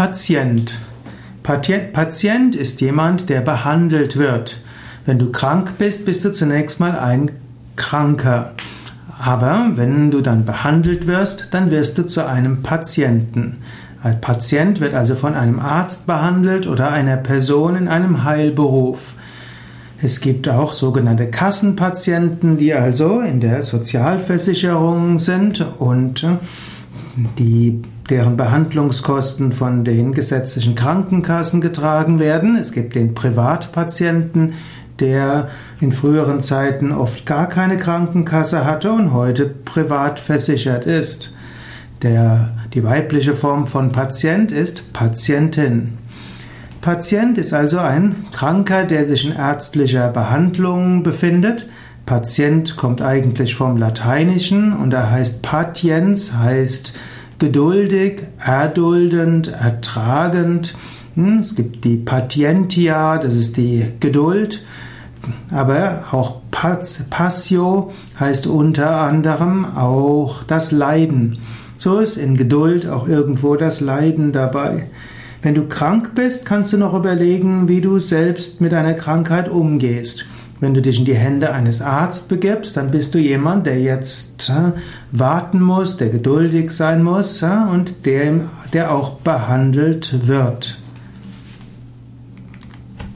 Patient. Patient ist jemand, der behandelt wird. Wenn du krank bist, bist du zunächst mal ein Kranker. Aber wenn du dann behandelt wirst, dann wirst du zu einem Patienten. Ein Patient wird also von einem Arzt behandelt oder einer Person in einem Heilberuf. Es gibt auch sogenannte Kassenpatienten, die also in der Sozialversicherung sind und die, deren Behandlungskosten von den gesetzlichen Krankenkassen getragen werden. Es gibt den Privatpatienten, der in früheren Zeiten oft gar keine Krankenkasse hatte und heute privat versichert ist. Der, die weibliche Form von Patient ist Patientin. Patient ist also ein Kranker, der sich in ärztlicher Behandlung befindet. Patient kommt eigentlich vom Lateinischen und er heißt patiens, heißt geduldig, erduldend, ertragend. Hm, es gibt die Patientia, das ist die Geduld, aber auch Passio heißt unter anderem auch das Leiden. So ist in Geduld auch irgendwo das Leiden dabei. Wenn du krank bist, kannst du noch überlegen, wie du selbst mit deiner Krankheit umgehst. Wenn du dich in die Hände eines Arztes begibst, dann bist du jemand, der jetzt äh, warten muss, der geduldig sein muss äh, und der, der auch behandelt wird.